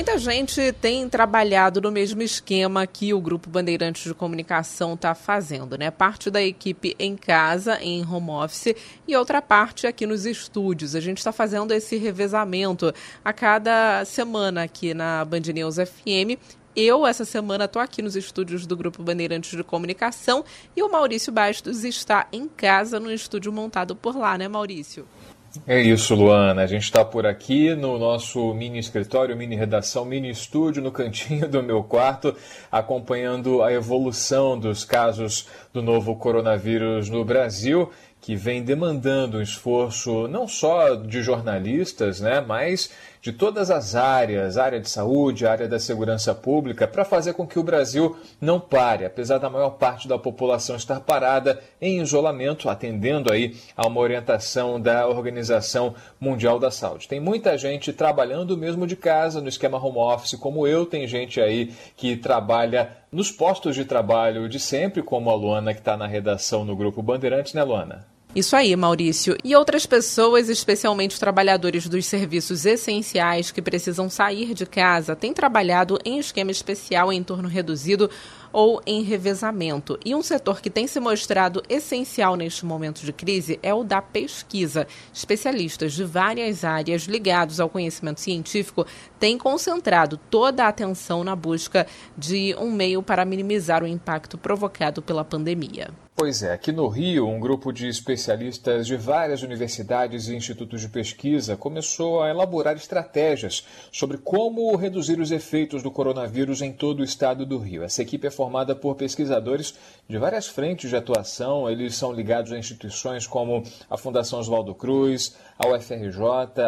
Muita gente tem trabalhado no mesmo esquema que o Grupo Bandeirantes de Comunicação está fazendo, né? Parte da equipe em casa, em home office, e outra parte aqui nos estúdios. A gente está fazendo esse revezamento a cada semana aqui na Band News FM. Eu, essa semana, estou aqui nos estúdios do Grupo Bandeirantes de Comunicação e o Maurício Bastos está em casa no estúdio montado por lá, né, Maurício? É isso, Luana. A gente está por aqui no nosso mini escritório, mini redação, mini estúdio, no cantinho do meu quarto, acompanhando a evolução dos casos do novo coronavírus no Brasil que vem demandando um esforço não só de jornalistas, né, mas de todas as áreas, área de saúde, área da segurança pública, para fazer com que o Brasil não pare, apesar da maior parte da população estar parada em isolamento, atendendo aí a uma orientação da Organização Mundial da Saúde. Tem muita gente trabalhando mesmo de casa, no esquema home office, como eu, tem gente aí que trabalha nos postos de trabalho de sempre, como a Luana que está na redação no Grupo Bandeirantes, né, Luana? Isso aí, Maurício. E outras pessoas, especialmente trabalhadores dos serviços essenciais que precisam sair de casa, têm trabalhado em esquema especial em turno reduzido ou em revezamento. E um setor que tem se mostrado essencial neste momento de crise é o da pesquisa. Especialistas de várias áreas ligados ao conhecimento científico têm concentrado toda a atenção na busca de um meio para minimizar o impacto provocado pela pandemia. Pois é, aqui no Rio, um grupo de especialistas de várias universidades e institutos de pesquisa começou a elaborar estratégias sobre como reduzir os efeitos do coronavírus em todo o estado do Rio. Essa equipe é formada por pesquisadores de várias frentes de atuação, eles são ligados a instituições como a Fundação Oswaldo Cruz, a UFRJ,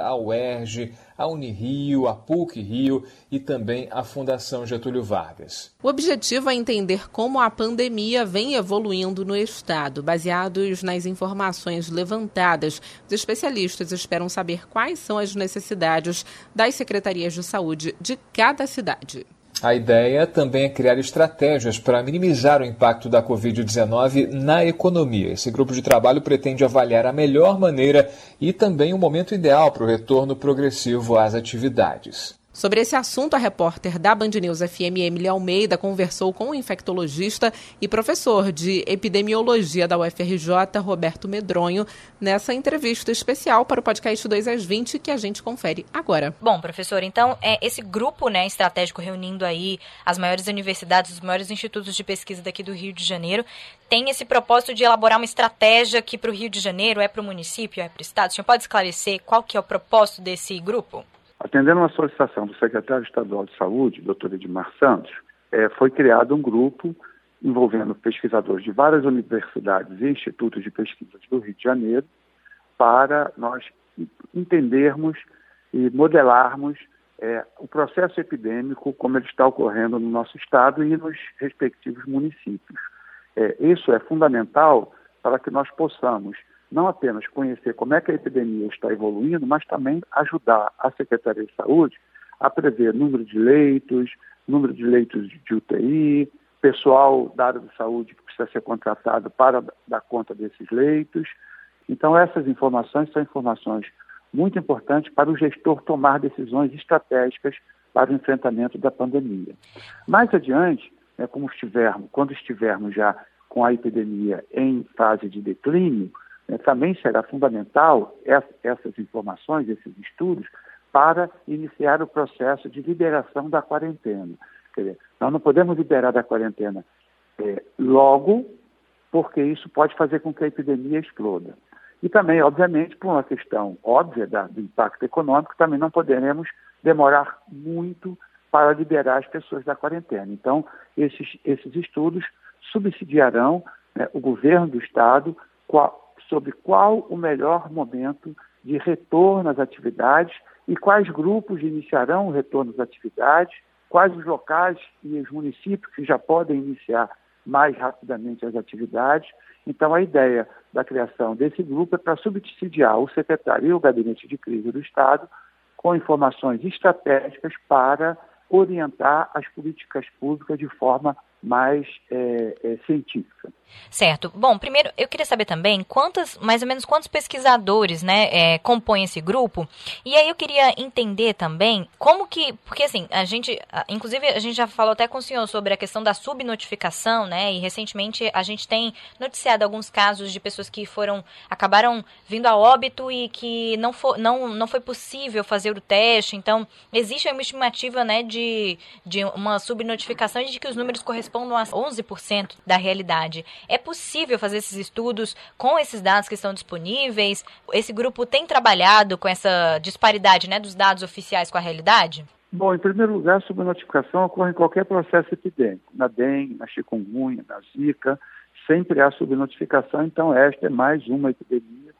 a UERJ, a Unirio, a PUC Rio e também a Fundação Getúlio Vargas. O objetivo é entender como a pandemia vem evoluindo no estado. Baseados nas informações levantadas, os especialistas esperam saber quais são as necessidades das secretarias de saúde de cada cidade. A ideia também é criar estratégias para minimizar o impacto da Covid-19 na economia. Esse grupo de trabalho pretende avaliar a melhor maneira e também o momento ideal para o retorno progressivo às atividades. Sobre esse assunto, a repórter da Band News FM, Emily Almeida, conversou com o infectologista e professor de epidemiologia da UFRJ, Roberto Medronho, nessa entrevista especial para o podcast 2 às 20, que a gente confere agora. Bom, professor, então, é, esse grupo né, estratégico reunindo aí as maiores universidades, os maiores institutos de pesquisa daqui do Rio de Janeiro, tem esse propósito de elaborar uma estratégia que para o Rio de Janeiro, é para o município, é para o estado? O senhor pode esclarecer qual que é o propósito desse grupo? Atendendo uma solicitação do secretário estadual de Saúde, doutor Edmar Santos, é, foi criado um grupo envolvendo pesquisadores de várias universidades e institutos de pesquisa do Rio de Janeiro para nós entendermos e modelarmos é, o processo epidêmico como ele está ocorrendo no nosso estado e nos respectivos municípios. É, isso é fundamental para que nós possamos não apenas conhecer como é que a epidemia está evoluindo, mas também ajudar a Secretaria de Saúde a prever número de leitos, número de leitos de UTI, pessoal da área de saúde que precisa ser contratado para dar conta desses leitos. Então, essas informações são informações muito importantes para o gestor tomar decisões estratégicas para o enfrentamento da pandemia. Mais adiante, né, como estivermos, quando estivermos já com a epidemia em fase de declínio, né, também será fundamental essas informações, esses estudos, para iniciar o processo de liberação da quarentena. Quer dizer, nós não podemos liberar da quarentena é, logo, porque isso pode fazer com que a epidemia exploda. E também, obviamente, por uma questão óbvia da, do impacto econômico, também não poderemos demorar muito para liberar as pessoas da quarentena. Então, esses, esses estudos subsidiarão né, o governo do Estado sobre qual o melhor momento de retorno às atividades e quais grupos iniciarão o retorno às atividades, quais os locais e os municípios que já podem iniciar mais rapidamente as atividades. Então, a ideia da criação desse grupo é para subsidiar o secretário e o gabinete de crise do Estado com informações estratégicas para orientar as políticas públicas de forma mais é, é, científica. Certo. Bom, primeiro eu queria saber também quantos, mais ou menos quantos pesquisadores, né, é, compõem esse grupo. E aí eu queria entender também como que, porque assim a gente, inclusive a gente já falou até com o senhor sobre a questão da subnotificação, né? E recentemente a gente tem noticiado alguns casos de pessoas que foram acabaram vindo a óbito e que não não não foi possível fazer o teste. Então existe uma estimativa, né, de de uma subnotificação de que os números correspondam a 11% da realidade. É possível fazer esses estudos com esses dados que estão disponíveis? Esse grupo tem trabalhado com essa disparidade né, dos dados oficiais com a realidade? Bom, em primeiro lugar, a subnotificação ocorre em qualquer processo epidêmico, na dengue, na chikungunya, na zika, sempre há subnotificação, então esta é mais uma epidemia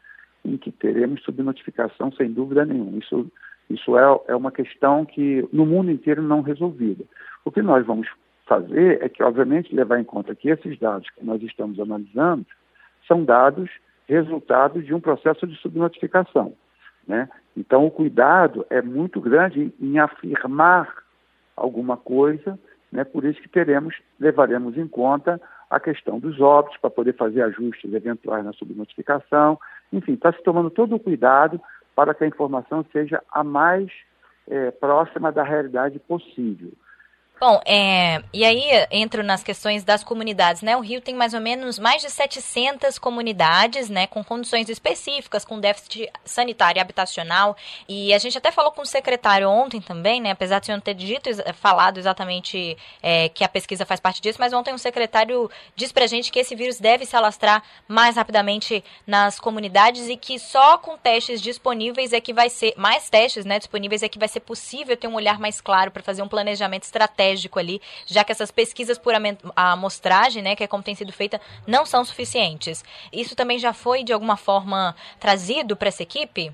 em que teremos subnotificação sem dúvida nenhuma. Isso, isso é, é uma questão que no mundo inteiro não resolvida. O que nós vamos fazer é que, obviamente, levar em conta que esses dados que nós estamos analisando são dados resultados de um processo de subnotificação. Né? Então, o cuidado é muito grande em afirmar alguma coisa, né? por isso que teremos, levaremos em conta a questão dos óbitos, para poder fazer ajustes eventuais na subnotificação. Enfim, está se tomando todo o cuidado para que a informação seja a mais é, próxima da realidade possível. Bom, é, e aí entro nas questões das comunidades, né? O Rio tem mais ou menos mais de 700 comunidades, né, com condições específicas, com déficit sanitário e habitacional. E a gente até falou com o secretário ontem também, né? Apesar de você não ter dito, falado exatamente é, que a pesquisa faz parte disso, mas ontem o secretário disse pra gente que esse vírus deve se alastrar mais rapidamente nas comunidades e que só com testes disponíveis é que vai ser, mais testes, né, disponíveis é que vai ser possível ter um olhar mais claro para fazer um planejamento estratégico estratégico ali, já que essas pesquisas por amostragem, né, que é como tem sido feita, não são suficientes. Isso também já foi, de alguma forma, trazido para essa equipe?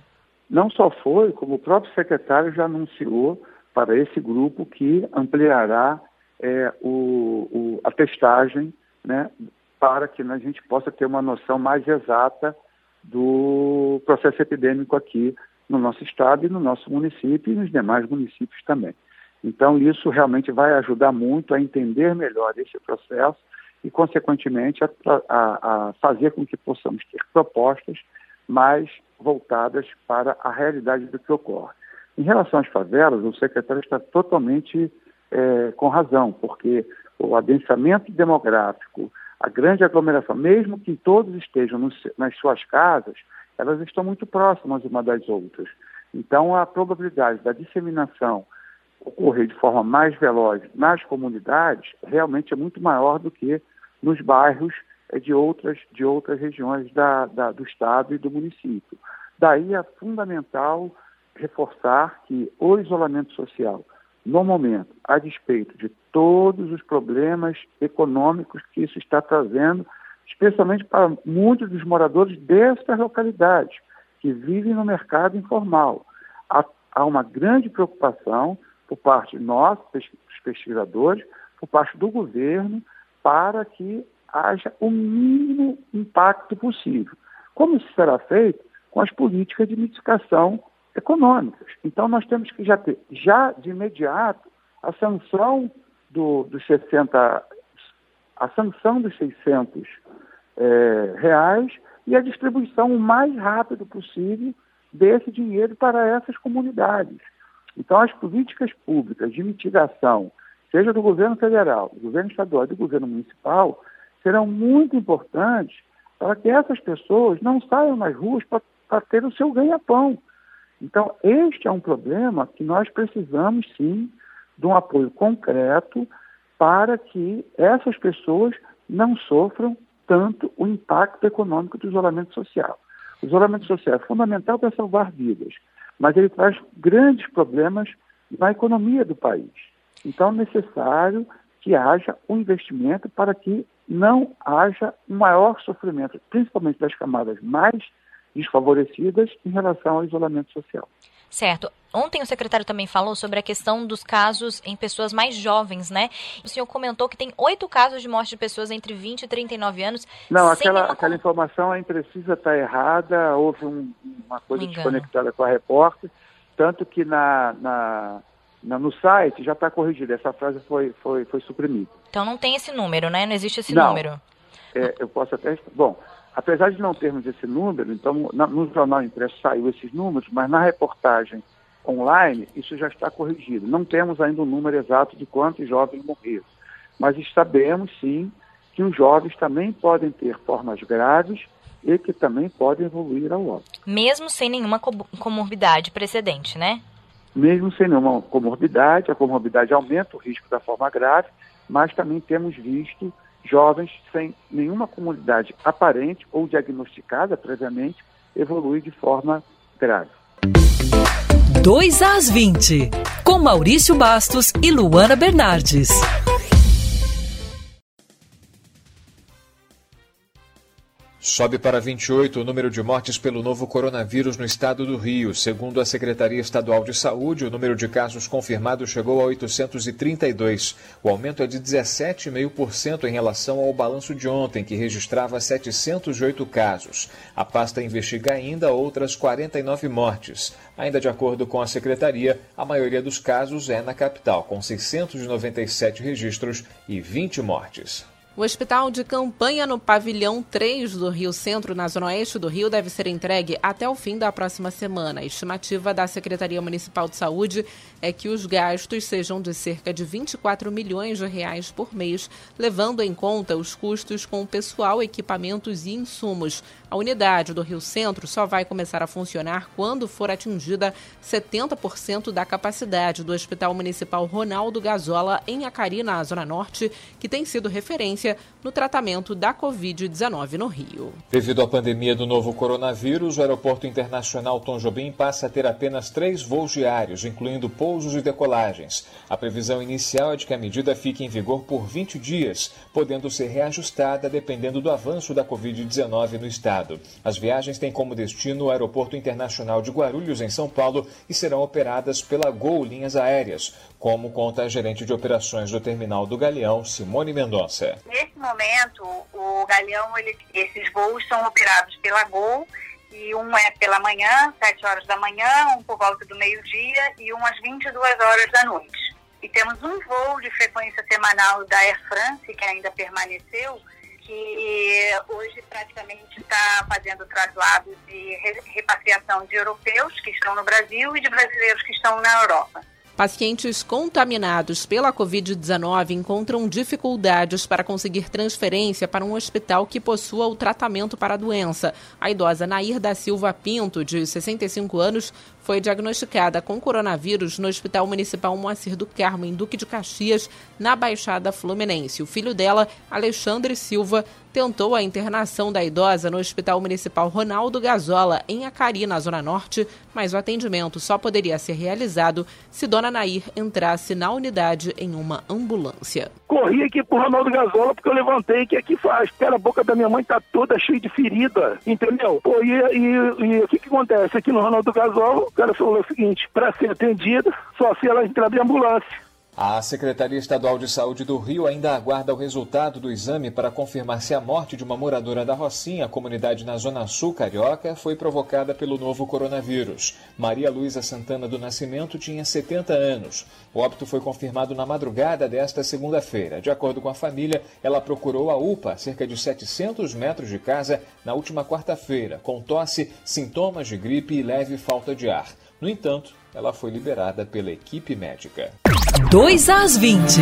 Não só foi, como o próprio secretário já anunciou para esse grupo que ampliará é, o, o, a testagem né, para que a gente possa ter uma noção mais exata do processo epidêmico aqui no nosso estado e no nosso município e nos demais municípios também. Então, isso realmente vai ajudar muito a entender melhor esse processo e, consequentemente, a, a, a fazer com que possamos ter propostas mais voltadas para a realidade do que ocorre. Em relação às favelas, o secretário está totalmente é, com razão, porque o adensamento demográfico, a grande aglomeração, mesmo que todos estejam nos, nas suas casas, elas estão muito próximas uma das outras. Então, a probabilidade da disseminação ocorrer de forma mais veloz nas comunidades realmente é muito maior do que nos bairros eh, de outras, de outras regiões da, da, do estado e do município. Daí é fundamental reforçar que o isolamento social, no momento, a despeito de todos os problemas econômicos que isso está trazendo, especialmente para muitos dos moradores destas localidades, que vivem no mercado informal, há, há uma grande preocupação por parte de nós, dos pesquisadores, por parte do governo, para que haja o mínimo impacto possível. Como isso será feito? Com as políticas de mitigação econômicas. Então, nós temos que já ter, já de imediato, a sanção do, dos 60, a sanção dos 600 é, reais e a distribuição o mais rápido possível desse dinheiro para essas comunidades. Então, as políticas públicas de mitigação, seja do governo federal, do governo estadual e do governo municipal, serão muito importantes para que essas pessoas não saiam nas ruas para ter o seu ganha-pão. Então, este é um problema que nós precisamos, sim, de um apoio concreto para que essas pessoas não sofram tanto o impacto econômico do isolamento social. O isolamento social é fundamental para salvar vidas, mas ele traz grandes problemas na economia do país. Então, é necessário que haja um investimento para que não haja um maior sofrimento, principalmente das camadas mais desfavorecidas em relação ao isolamento social. Certo. Ontem o secretário também falou sobre a questão dos casos em pessoas mais jovens, né? O senhor comentou que tem oito casos de morte de pessoas entre 20 e 39 anos. Não, aquela, uma... aquela informação é imprecisa, está errada, houve um, uma coisa desconectada com a repórter, tanto que na, na, no site já está corrigido, essa frase foi, foi, foi suprimida. Então não tem esse número, né? Não existe esse não. número. É, eu posso até. Bom, apesar de não termos esse número, então na, no jornal impresso saiu esses números, mas na reportagem online isso já está corrigido. Não temos ainda o um número exato de quantos jovens morreram, mas sabemos sim que os jovens também podem ter formas graves e que também podem evoluir ao óbito. Mesmo sem nenhuma comorbidade precedente, né? Mesmo sem nenhuma comorbidade, a comorbidade aumenta o risco da forma grave, mas também temos visto jovens sem nenhuma comorbidade aparente ou diagnosticada previamente evoluir de forma grave. 2 às 20, com Maurício Bastos e Luana Bernardes. Sobe para 28 o número de mortes pelo novo coronavírus no estado do Rio. Segundo a Secretaria Estadual de Saúde, o número de casos confirmados chegou a 832. O aumento é de 17,5% em relação ao balanço de ontem, que registrava 708 casos. A pasta investiga ainda outras 49 mortes. Ainda de acordo com a secretaria, a maioria dos casos é na capital, com 697 registros e 20 mortes. O hospital de campanha no pavilhão 3 do Rio Centro, na zona oeste do Rio, deve ser entregue até o fim da próxima semana. A estimativa da Secretaria Municipal de Saúde é que os gastos sejam de cerca de 24 milhões de reais por mês, levando em conta os custos com pessoal, equipamentos e insumos. A unidade do Rio Centro só vai começar a funcionar quando for atingida 70% da capacidade do Hospital Municipal Ronaldo Gazola, em Acari, na Zona Norte, que tem sido referência no tratamento da Covid-19 no Rio. Devido à pandemia do novo coronavírus, o Aeroporto Internacional Tom Jobim passa a ter apenas três voos diários, incluindo pousos e decolagens. A previsão inicial é de que a medida fique em vigor por 20 dias, podendo ser reajustada dependendo do avanço da Covid-19 no estado. As viagens têm como destino o Aeroporto Internacional de Guarulhos, em São Paulo, e serão operadas pela Gol Linhas Aéreas, como conta a gerente de operações do terminal do Galeão, Simone Mendonça. Nesse momento, o Galeão, ele, esses voos são operados pela Gol e um é pela manhã, 7 horas da manhã, um por volta do meio-dia e um às 22 horas da noite. E temos um voo de frequência semanal da Air France, que ainda permaneceu, que hoje praticamente está fazendo traslados de repatriação de europeus que estão no Brasil e de brasileiros que estão na Europa. Pacientes contaminados pela Covid-19 encontram dificuldades para conseguir transferência para um hospital que possua o tratamento para a doença. A idosa Nair da Silva Pinto, de 65 anos, foi diagnosticada com coronavírus no Hospital Municipal Moacir do Carmo, em Duque de Caxias, na Baixada Fluminense. O filho dela, Alexandre Silva, tentou a internação da idosa no Hospital Municipal Ronaldo Gazola, em Acari, na Zona Norte, mas o atendimento só poderia ser realizado se Dona Nair entrasse na unidade em uma ambulância. Corri aqui pro Ronaldo Gazola porque eu levantei que aqui faz. Cara, a boca da minha mãe tá toda cheia de ferida, entendeu? Pô, e, o que que acontece? Aqui no Ronaldo Gazola, cara falou o seguinte: para ser atendida, só se ela entrar de ambulância. A Secretaria Estadual de Saúde do Rio ainda aguarda o resultado do exame para confirmar se a morte de uma moradora da Rocinha, comunidade na Zona Sul Carioca, foi provocada pelo novo coronavírus. Maria Luísa Santana do Nascimento tinha 70 anos. O óbito foi confirmado na madrugada desta segunda-feira. De acordo com a família, ela procurou a UPA, cerca de 700 metros de casa, na última quarta-feira, com tosse, sintomas de gripe e leve falta de ar. No entanto, ela foi liberada pela equipe médica. 2 às 20.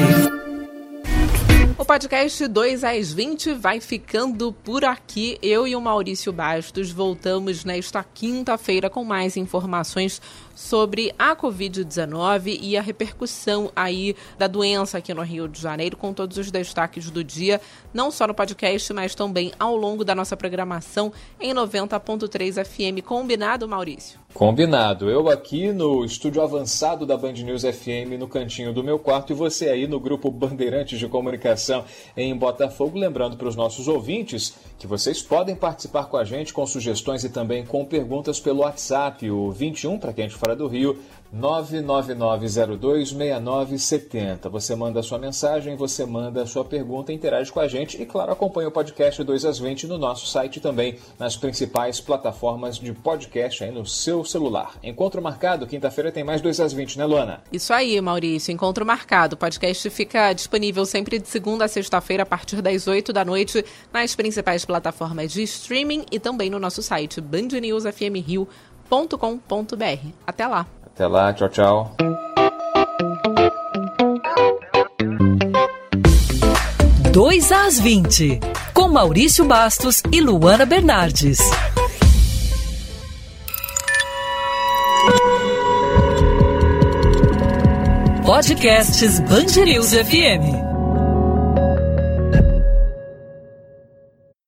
O podcast 2 às 20 vai ficando por aqui. Eu e o Maurício Bastos voltamos nesta quinta-feira com mais informações sobre a Covid-19 e a repercussão aí da doença aqui no Rio de Janeiro, com todos os destaques do dia, não só no podcast, mas também ao longo da nossa programação em 90.3 FM. Combinado, Maurício? Combinado. Eu aqui no estúdio avançado da Band News FM, no cantinho do meu quarto, e você aí no grupo Bandeirantes de Comunicação em Botafogo. Lembrando para os nossos ouvintes que vocês podem participar com a gente com sugestões e também com perguntas pelo WhatsApp, o 21 para quem é de fora do Rio, 999026970. Você manda a sua mensagem, você manda a sua pergunta, interage com a gente e, claro, acompanha o podcast 2 às 20 no nosso site também, nas principais plataformas de podcast aí no seu celular. Encontro marcado, quinta-feira tem mais 2 às 20, né, Luana? Isso aí, Maurício. Encontro marcado. O podcast fica disponível sempre de segunda a sexta-feira, a partir das 8 da noite, nas principais plataformas de streaming e também no nosso site bandnewsfmrio.com.br. Até lá! Até lá, tchau, tchau. Dois às 20, com Maurício Bastos e Luana Bernardes. Podcasts Band News FM.